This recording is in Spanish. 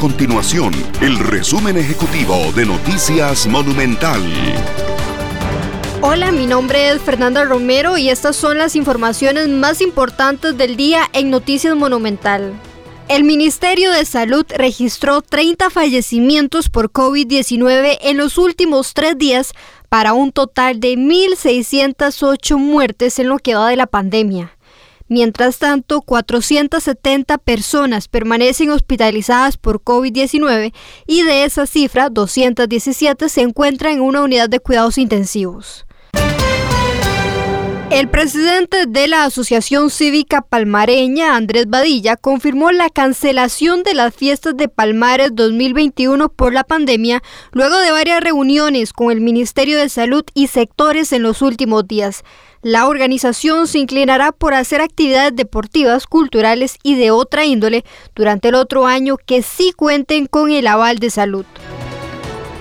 continuación el resumen ejecutivo de Noticias Monumental. Hola, mi nombre es Fernanda Romero y estas son las informaciones más importantes del día en Noticias Monumental. El Ministerio de Salud registró 30 fallecimientos por COVID-19 en los últimos tres días para un total de 1.608 muertes en lo que va de la pandemia. Mientras tanto, 470 personas permanecen hospitalizadas por COVID-19 y de esa cifra, 217 se encuentran en una unidad de cuidados intensivos. El presidente de la Asociación Cívica Palmareña, Andrés Badilla, confirmó la cancelación de las fiestas de Palmares 2021 por la pandemia, luego de varias reuniones con el Ministerio de Salud y sectores en los últimos días. La organización se inclinará por hacer actividades deportivas, culturales y de otra índole durante el otro año que sí cuenten con el aval de salud.